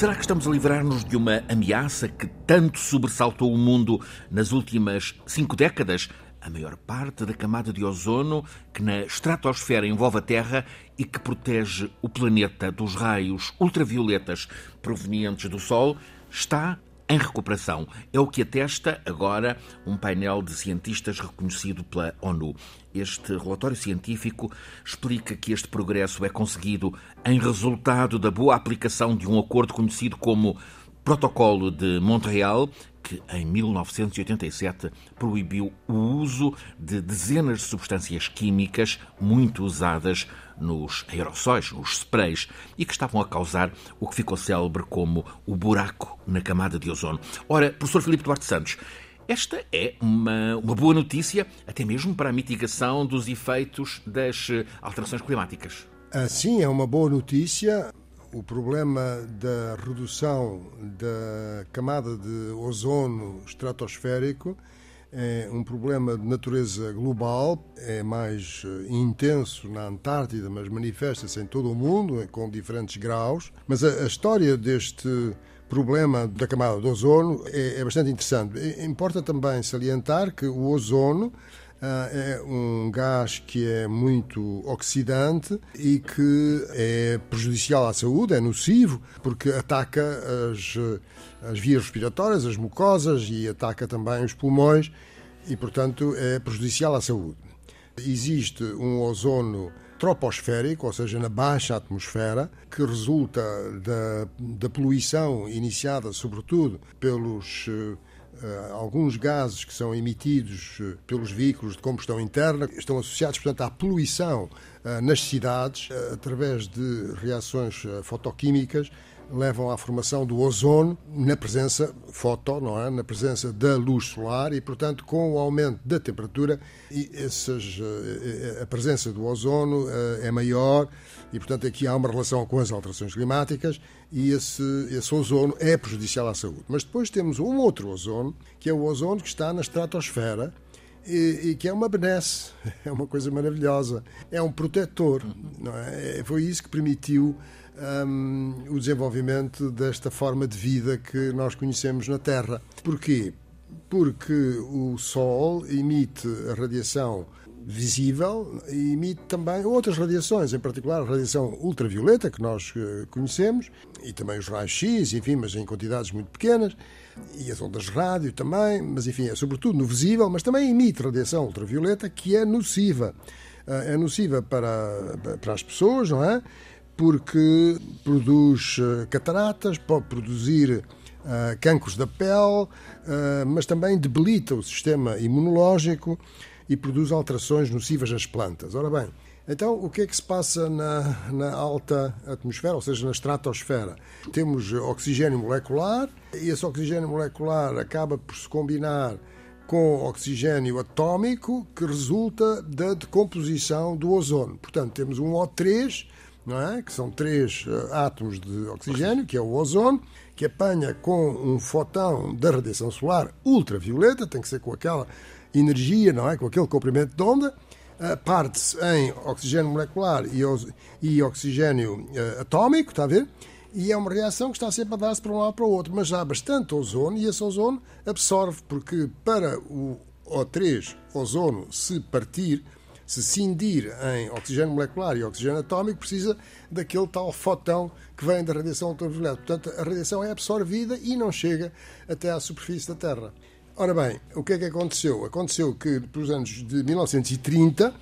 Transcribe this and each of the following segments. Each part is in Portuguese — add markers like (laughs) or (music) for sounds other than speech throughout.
Será que estamos a livrar-nos de uma ameaça que tanto sobressaltou o mundo nas últimas cinco décadas? A maior parte da camada de ozono que na estratosfera envolve a Terra e que protege o planeta dos raios ultravioletas provenientes do Sol está em recuperação. É o que atesta agora um painel de cientistas reconhecido pela ONU. Este relatório científico explica que este progresso é conseguido em resultado da boa aplicação de um acordo conhecido como Protocolo de Montreal, que em 1987 proibiu o uso de dezenas de substâncias químicas muito usadas nos aerossóis, nos sprays, e que estavam a causar o que ficou célebre como o buraco na camada de ozono. Ora, professor Filipe Duarte Santos, esta é uma, uma boa notícia, até mesmo para a mitigação dos efeitos das alterações climáticas. Sim, é uma boa notícia o problema da redução da camada de ozono estratosférico é um problema de natureza global, é mais eh, intenso na Antártida, mas manifesta-se em todo o mundo, com diferentes graus. Mas a, a história deste problema da camada de ozono é, é bastante interessante. Importa também salientar que o ozono é um gás que é muito oxidante e que é prejudicial à saúde, é nocivo, porque ataca as, as vias respiratórias, as mucosas e ataca também os pulmões e, portanto, é prejudicial à saúde. Existe um ozono troposférico, ou seja, na baixa atmosfera, que resulta da, da poluição iniciada, sobretudo, pelos Uh, alguns gases que são emitidos uh, pelos veículos de combustão interna estão associados, portanto, à poluição uh, nas cidades através de reações fotoquímicas levam à formação do ozono na presença foto, não é? na presença da luz solar e, portanto, com o aumento da temperatura, essas, a presença do ozono é maior e, portanto, aqui há uma relação com as alterações climáticas e esse, esse ozono é prejudicial à saúde. Mas depois temos um outro ozono, que é o ozono que está na estratosfera, e, e, que é uma benesse, (laughs) é uma coisa maravilhosa, é um protetor. Não é? Foi isso que permitiu um, o desenvolvimento desta forma de vida que nós conhecemos na Terra. Porquê? Porque o Sol emite a radiação visível e emite também outras radiações, em particular a radiação ultravioleta, que nós eh, conhecemos, e também os raios-x, enfim, mas em quantidades muito pequenas, e as ondas rádio também, mas enfim, é sobretudo no visível, mas também emite radiação ultravioleta que é nociva. Eh, é nociva para, para as pessoas, não é? Porque produz eh, cataratas, pode produzir cancros da pele, mas também debilita o sistema imunológico e produz alterações nocivas nas plantas. Ora bem, então o que é que se passa na, na alta atmosfera, ou seja, na estratosfera? Temos oxigênio molecular e esse oxigênio molecular acaba por se combinar com oxigênio atómico que resulta da decomposição do ozono. Portanto, temos um O3, não é? que são três uh, átomos de oxigênio, que é o ozono, que apanha com um fotão da radiação solar ultravioleta, tem que ser com aquela energia, não é? Com aquele comprimento de onda, uh, parte-se em oxigênio molecular e, e oxigênio uh, atómico, está a ver? E é uma reação que está sempre a dar-se para um lado para o outro, mas há bastante ozono e esse ozono absorve, porque para o O3 ozono se partir, se cindir em oxigênio molecular e oxigênio atómico, precisa daquele tal fotão que vem da radiação ultravioleta. Portanto, a radiação é absorvida e não chega até à superfície da Terra. Ora bem, o que é que aconteceu? Aconteceu que, pelos anos de 1930,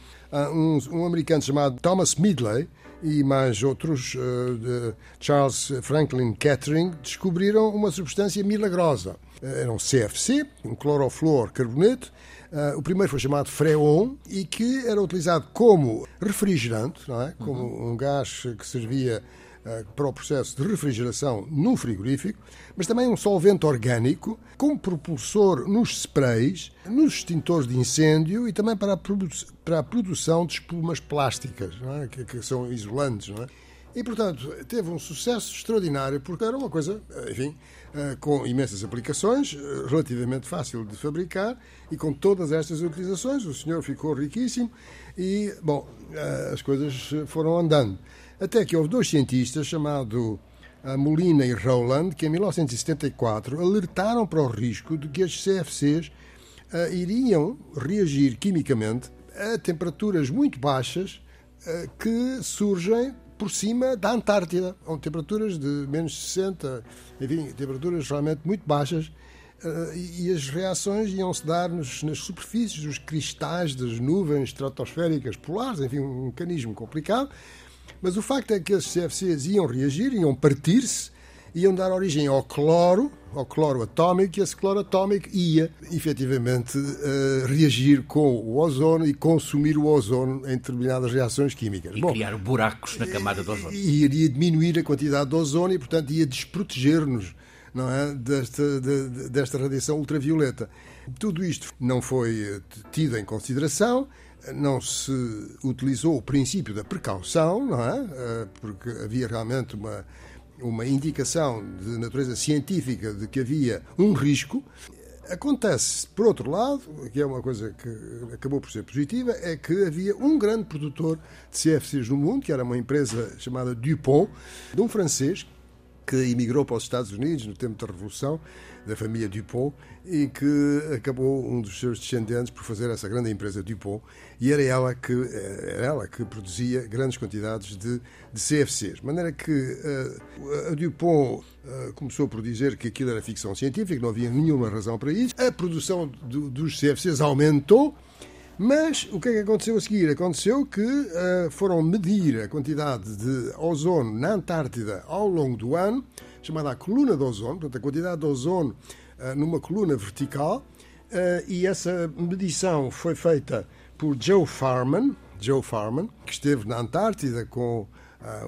um, um americano chamado Thomas Midley e mais outros, uh, Charles Franklin Kettering, descobriram uma substância milagrosa. Era um CFC, um clorofluorcarboneto. Uh, o primeiro foi chamado Freon e que era utilizado como refrigerante, não é? como uhum. um gás que servia eh, para o processo de refrigeração no frigorífico, mas também um solvente orgânico, como propulsor nos sprays, nos extintores de incêndio e também para a, produ para a produção de espumas plásticas, é? que, que, são isolantes. É? E, portanto, teve um sucesso extraordinário, porque era uma coisa, eh, enfim, com imensas aplicações, relativamente fácil de fabricar, e com todas estas utilizações, o senhor ficou riquíssimo e, bom, as coisas foram andando. Até que houve dois cientistas, chamado a Molina e Rowland, que em 1974 alertaram para o risco de que as CFCs iriam reagir quimicamente a temperaturas muito baixas que surgem por cima da Antártida, onde temperaturas de menos 60, enfim, temperaturas realmente muito baixas, uh, e, e as reações iam-se dar nos, nas superfícies dos cristais das nuvens estratosféricas polares, enfim, um mecanismo complicado. Mas o facto é que esses CFCs iam reagir, iam partir-se, iam dar origem ao cloro, ao cloro atómico, e esse cloro atómico ia efetivamente uh, reagir com o ozono e consumir o ozono em determinadas reações químicas. E Bom, criar buracos na camada do ozono. E iria diminuir a quantidade de ozono e, portanto, ia desproteger-nos não é, desta, de, desta radiação ultravioleta. Tudo isto não foi eh, tido em consideração não se utilizou o princípio da precaução, não é? Eh, porque havia realmente uma, uma indicação de natureza científica de que havia um risco. Acontece, por outro lado, que é uma coisa que acabou por ser positiva, é que havia um grande produtor de CFCs no mundo, que era uma empresa chamada Dupont, de um francês que emigrou para os Estados Unidos no tempo da Revolução, da família Dupont, e que acabou um dos seus descendentes por fazer essa grande empresa Dupont, e era ela que, era ela que produzia grandes quantidades de, de CFCs. De maneira que uh, a Dupont uh, começou por dizer que aquilo era ficção científica, não havia nenhuma razão para isso. A produção do, dos CFCs aumentou, mas o que é que aconteceu a seguir? Aconteceu que uh, foram medir a quantidade de ozono na Antártida ao longo do ano, chamada a coluna de ozono, portanto, a quantidade de ozono uh, numa coluna vertical, uh, e essa medição foi feita por Joe Farman, Joe Farman, que esteve na Antártida com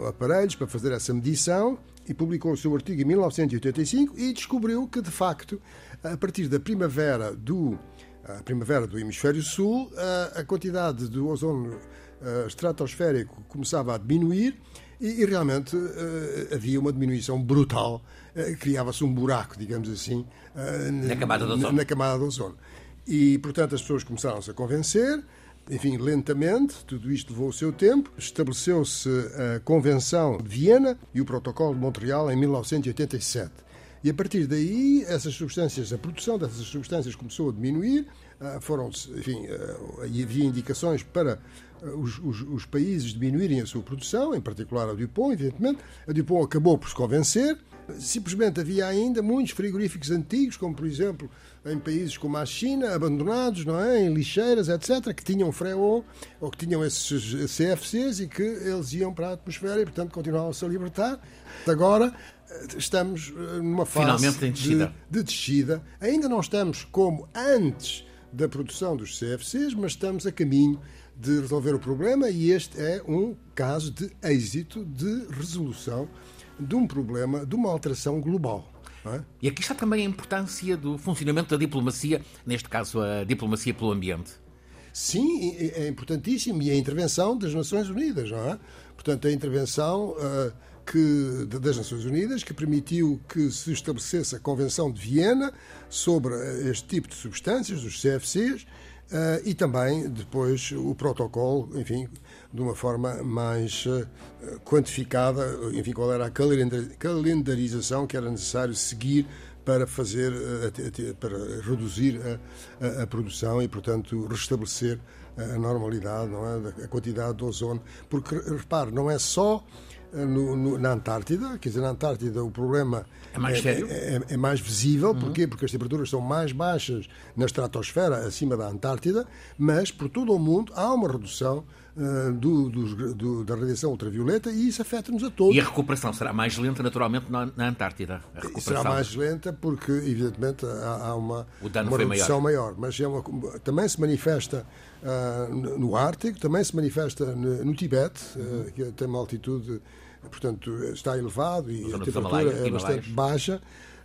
aparelhos para fazer essa medição e publicou o seu artigo em 1985 e descobriu que, de facto, a partir da primavera do a primavera do hemisfério sul, a quantidade do ozono estratosférico começava a diminuir e, realmente havia uma diminuição brutal. Criava-se um buraco, digamos assim, na camada do ozono. Na camada do ozono. E, portanto, as pessoas começaram-se a convencer, enfim, lentamente, tudo isto levou o seu tempo. Estabeleceu-se a Convenção de Viena e o Protocolo de Montreal em 1987. E a partir daí, essas substâncias, a produção dessas substâncias começou a diminuir, ah, foram, enfim, ah, havia indicações para ah, os, os, os, países diminuírem a sua produção, em particular a Dupont, evidentemente. A Dupont acabou por se convencer. Simplesmente havia ainda muitos frigoríficos antigos, como por exemplo em países como a China, abandonados, não é? em lixeiras, etc., que tinham freon ou que tinham esses CFCs e que eles iam para a atmosfera e, portanto, continuavam-se a libertar. Agora, estamos eh, numa fase de, de descida. Ainda não estamos como antes da produção dos CFCs, mas estamos a caminho de resolver o problema e este é um caso de êxito de resolução de um problema, de uma alteração global. É? E aqui está também a importância do funcionamento da diplomacia, neste caso a diplomacia pelo ambiente. Sim, é importantíssimo. E a intervenção das Nações Unidas, não é? Portanto, a intervenção uh, que, das Nações Unidas, que permitiu que se estabelecesse a Convenção de Viena sobre este tipo de substâncias, os CFCs, Uh, e também depois o protocolo, enfim, de uma forma mais uh, quantificada, enfim, qual era a calendarização que era necessário seguir para fazer, uh, para reduzir a, a, a, produção e, portanto, restabelecer a normalidade, não é? a quantidade de ozono. Porque, repare, não é só no, no, na Antártida, quer dizer, na Antártida o problema é mais, é, sério? É, é, mais visível, uhum. porquê? Porque as temperaturas são mais baixas na estratosfera, acima da Antártida, mas por todo o mundo há uma redução uh, do, do, do, da radiação ultravioleta e isso afeta-nos a todos. E a recuperação será mais lenta, naturalmente, na, na Antártida? Será mais lenta porque, evidentemente, há, há uma, uma redução maior. maior. Mas é uma, também se manifesta uh, no Ártico, também se manifesta no, no Tibete, uh, que tem uma altitude portanto, está elevado e a temperatura é bastante baixa.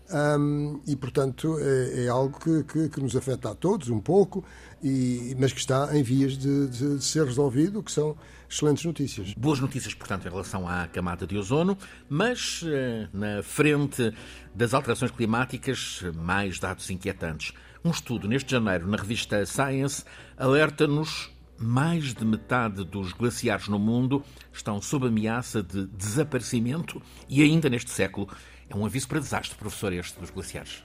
Um, e, portanto, é, é algo que, que, que, nos afeta a todos um pouco, e, mas que está em vias de, de, de, ser resolvido, que são excelentes notícias. Boas notícias, portanto, em relação à camada de ozono, mas eh, na frente das alterações climáticas, mais dados inquietantes. Um estudo neste janeiro na revista Science alerta-nos mais de metade dos glaciares no mundo estão sob ameaça de desaparecimento e ainda neste século é um aviso para desastre, professor, este dos glaciares.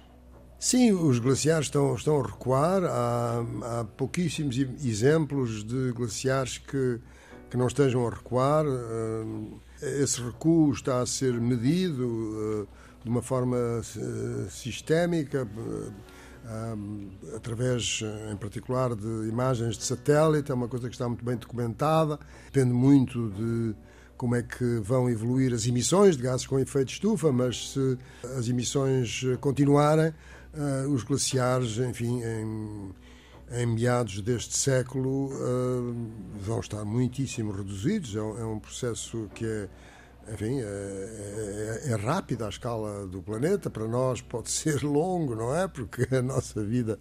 Sim, os glaciares estão, estão a recuar. Há, há pouquíssimos exemplos de glaciares que, que não estejam a recuar. Eh, esse recuo está a ser medido eh, de uma forma eh, sistémica através, em particular, de imagens de satélite, é uma coisa que está muito bem documentada, depende muito de como é que vão evoluir as emissões de gases com efeito de estufa, mas se as emissões continuarem, ah, os glaciares, enfim, em, em meados deste século, ah, vão estar muitíssimo reduzidos. É um, é processo que é enfim, é, é, é rápido à escala do planeta. Para nós pode (laughs) ser longo, não é? Porque a nossa vida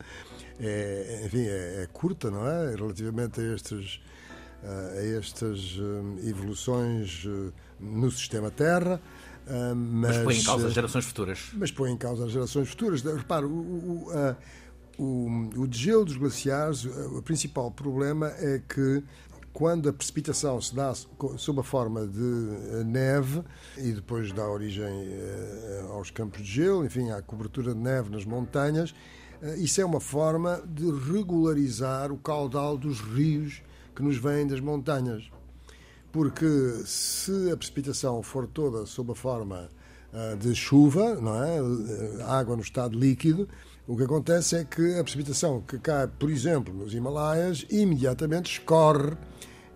é, enfim, é, é curta, não é? Relativamente a estes a estas evoluções no sistema Terra. Mas, mas põe em causa as gerações futuras. Mas põe em causa as gerações futuras. Repare, o, o, o, o degelo dos glaciares, o principal problema é que quando a precipitação se dá sob a forma de neve e depois dá origem aos campos de gelo, enfim, à cobertura de neve nas montanhas, isso é uma forma de regularizar o caudal dos rios que nos vêm das montanhas. Porque se a precipitação for toda sob a forma de chuva, não é? água no estado líquido, o que acontece é que a precipitação que cai, por exemplo, nos Himalaias, imediatamente escorre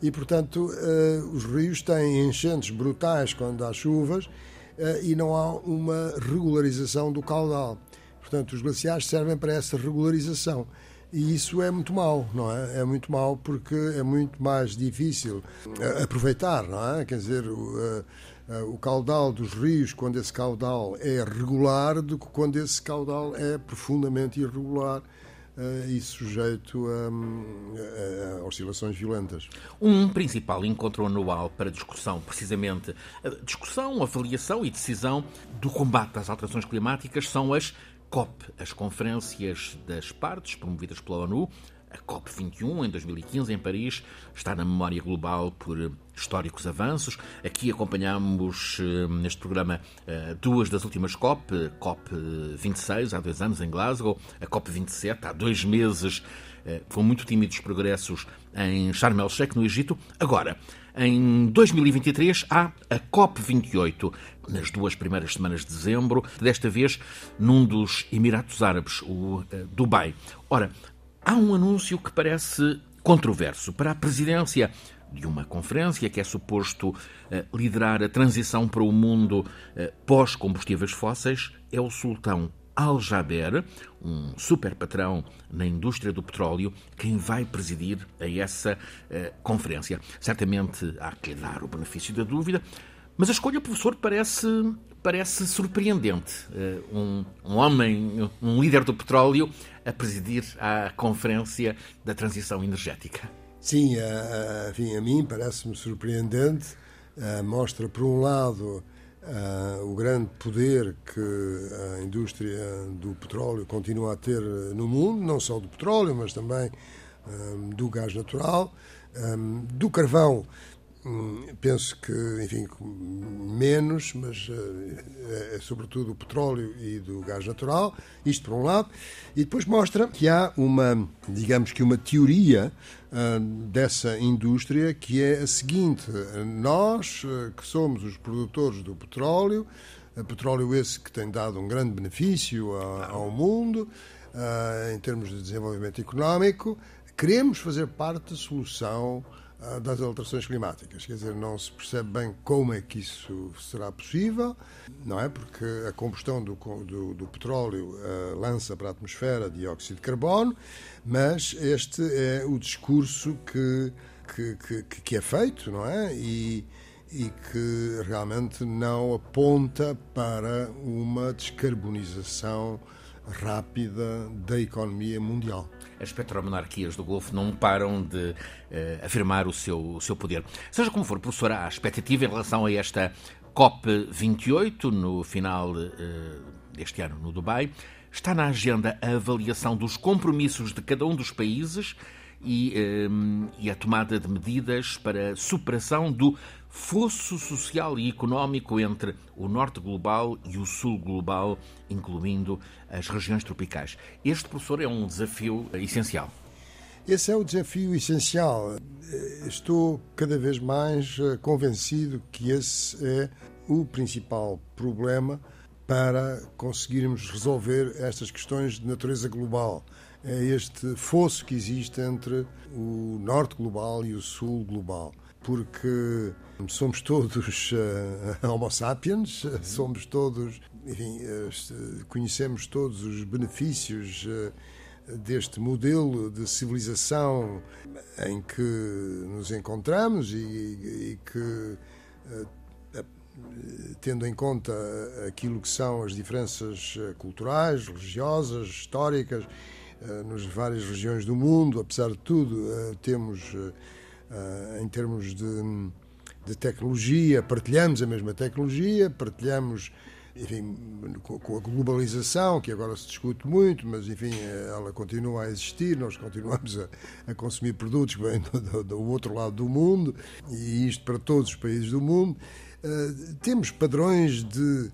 e, portanto, uh, os rios têm enchentes brutais quando há chuvas uh, e não há uma regularização do caudal. Portanto, os glaciares servem para essa regularização. E isso é muito mau, não é? É muito mau porque é muito mais difícil uh, aproveitar, não é? Quer dizer, o, o caudal dos rios, quando esse caudal é regular, do que quando esse caudal é profundamente irregular uh, e sujeito a, a, a, oscilações violentas. Um principal encontro anual para discussão, precisamente, discussão, avaliação e decisão do combate às alterações climáticas são as COP, as conferências das partes promovidas pela ONU, a COP21, em 2015, em Paris, está na memória global por históricos avanços. Aqui acompanhamos eh, neste programa eh, duas das últimas COP, COP26, há dois anos em Glasgow, a COP27, há dois meses, eh, com muito tímidos progressos em Sharm el-Sheikh, no Egito. Agora, em 2023 há a COP28, nas duas primeiras semanas de dezembro, desta vez num dos Emiratos Árabes, o Dubai. Ora, Há um anúncio que parece controverso para a presidência de uma conferência que é suposto uh, liderar a transição para o mundo pós-combustíveis fósseis. É o sultão Al Jaber, um super patrão na indústria do petróleo, quem vai presidir a essa uh, conferência. Certamente há que dar o benefício da dúvida, mas a escolha, professor, parece, parece surpreendente. Um, um homem, um líder do petróleo, a presidir a Conferência da Transição Energética. Sim, a, a, enfim, a mim parece-me surpreendente. Uh, mostra, por um lado, uh, o grande poder que a indústria do petróleo continua a ter no mundo, não só do petróleo, mas também um, do gás natural, um, do carvão penso que, enfim, menos, mas é, é sobretudo o petróleo e do gás natural, isto por um lado, e depois mostra que há uma, digamos que uma teoria uh, dessa indústria que é a seguinte: nós uh, que somos os produtores do petróleo, uh, petróleo esse que tem dado um grande benefício a, ao mundo em termos de desenvolvimento económico, queremos fazer parte da solução das alterações climáticas. Quer dizer, não se percebe bem como é que isso será possível, não é? Porque a combustão do, do, do petróleo uh, lança para a atmosfera dióxido de carbono, mas este é o discurso que, que, que, que é feito, não é? E, e que realmente não aponta para uma descarbonização rápida da economia mundial as petromonarquias do Golfo não param de uh, afirmar o seu, o seu poder. Seja como for, professor, há expectativa em relação a esta COP28, no final uh, deste ano no Dubai. Está na agenda a avaliação dos compromissos de cada um dos países e, um, e a tomada de medidas para a superação do fosso social e económico entre o norte global e o sul global, incluindo as regiões tropicais. Este, professor, é um desafio essencial. Esse é o desafio essencial. Estou cada vez mais eh, convencido que esse é o principal problema para conseguirmos resolver estas questões de natureza global. É este fosso que existe entre o norte global e o sul global. Porque somos todos uh, (laughs) Homo sapiens, somos todos, enfim, uh, conhecemos todos os benefícios uh, deste modelo de civilização em que nos encontramos e, e que, tendo em conta aquilo que são as diferenças culturais, religiosas, históricas, nas várias regiões do mundo, apesar de tudo, temos, em termos de de tecnologia, partilhamos a mesma tecnologia, partilhamos, enfim, com a globalização, que agora se discute muito, mas, enfim, ela continua a existir, nós continuamos a, a consumir produtos que vêm do, do, outro lado do mundo, e isto para todos os países do mundo. Temos padrões de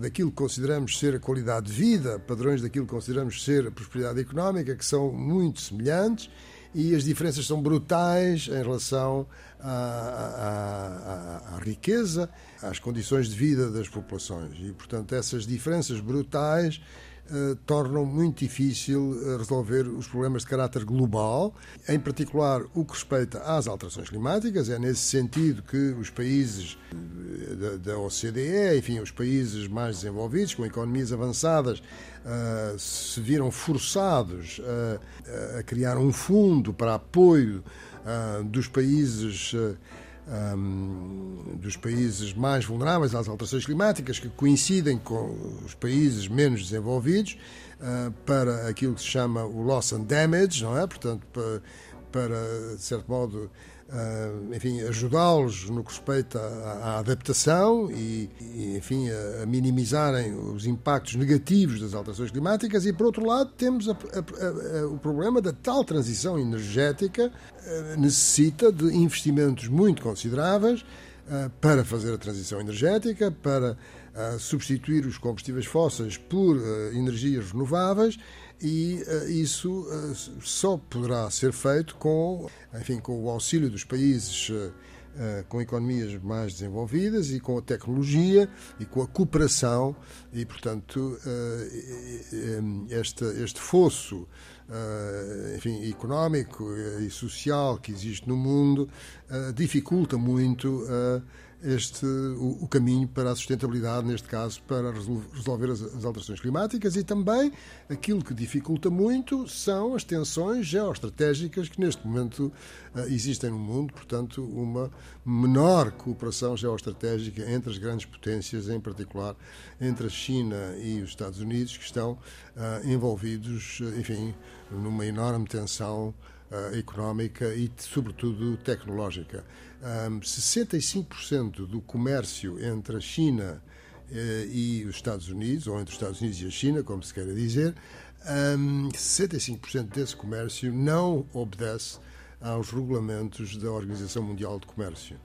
daquilo que consideramos ser a qualidade de vida, padrões daquilo que consideramos ser a prosperidade económica, que são muito semelhantes e as diferenças são brutais em relação à, à, à, riqueza, às condições de vida das populações. E, portanto, essas diferenças brutais eh, tornam muito difícil eh, resolver os problemas de caráter global, em particular o que respeita às alterações climáticas. É nesse sentido que os países eh, da, OCDE, enfim, os países mais desenvolvidos, com economias avançadas, se viram forçados a, criar um fundo para apoio dos países. Um, dos países mais vulneráveis às alterações climáticas, que coincidem com os países menos desenvolvidos, uh, para aquilo que se chama o loss and damage, não é? Portanto, para, para de certo modo, enfim, ajudá-los no que respeita à, adaptação e, enfim, a, a, minimizarem os impactos negativos das alterações climáticas. E, por outro lado, temos a, o problema da tal transição energética uh, necessita de investimentos muito consideráveis para fazer a transição energética, para substituir os combustíveis fósseis por energias renováveis e isso só poderá ser feito com, enfim, com o auxílio dos países com economias mais desenvolvidas e com a tecnologia e com a cooperação e, portanto, este, este fosso enfim, económico e social que existe no mundo dificulta muito este, o, o, caminho para a sustentabilidade, neste caso, para resolver as, as, alterações climáticas e também aquilo que dificulta muito são as tensões geoestratégicas que neste momento uh, existem no mundo, portanto, uma menor cooperação geoestratégica entre as grandes potências, em particular entre a China e os Estados Unidos, que estão uh, envolvidos, enfim, numa enorme tensão uh, económica e, sobretudo, tecnológica. Um, 65% do comércio entre a China uh, e os Estados Unidos, ou entre os Estados Unidos e a China, como se queira dizer, um, 65% desse comércio não obedece aos regulamentos da Organização Mundial de Comércio.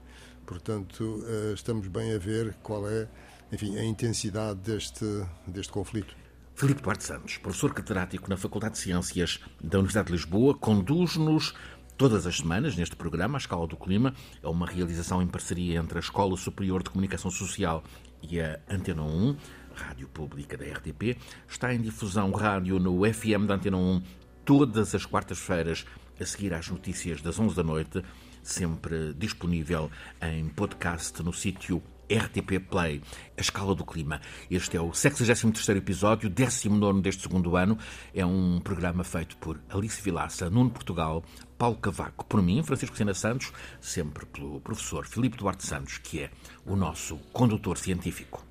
Portanto, uh, estamos bem a ver qual é enfim, a intensidade deste, deste conflito. Filipe Duarte Santos, professor catedrático na Faculdade de Ciências da Universidade de Lisboa, conduz-nos todas as semanas neste programa, A Escala do Clima. É uma realização em parceria entre a Escola Superior de Comunicação Social e a Antena 1, rádio pública da RTP. Está em difusão rádio no FM da Antena 1 todas as quartas-feiras, a seguir às notícias das 11 da noite, sempre disponível em podcast no sítio RTP Play, A Escala do Clima. Este é o 63º episódio, 19 deste segundo ano. É um programa feito por Alice Vilaça, Nuno Portugal, Paulo Cavaco, por mim, Francisco Sena Santos, sempre pelo professor Filipe Duarte Santos, que é o nosso condutor científico.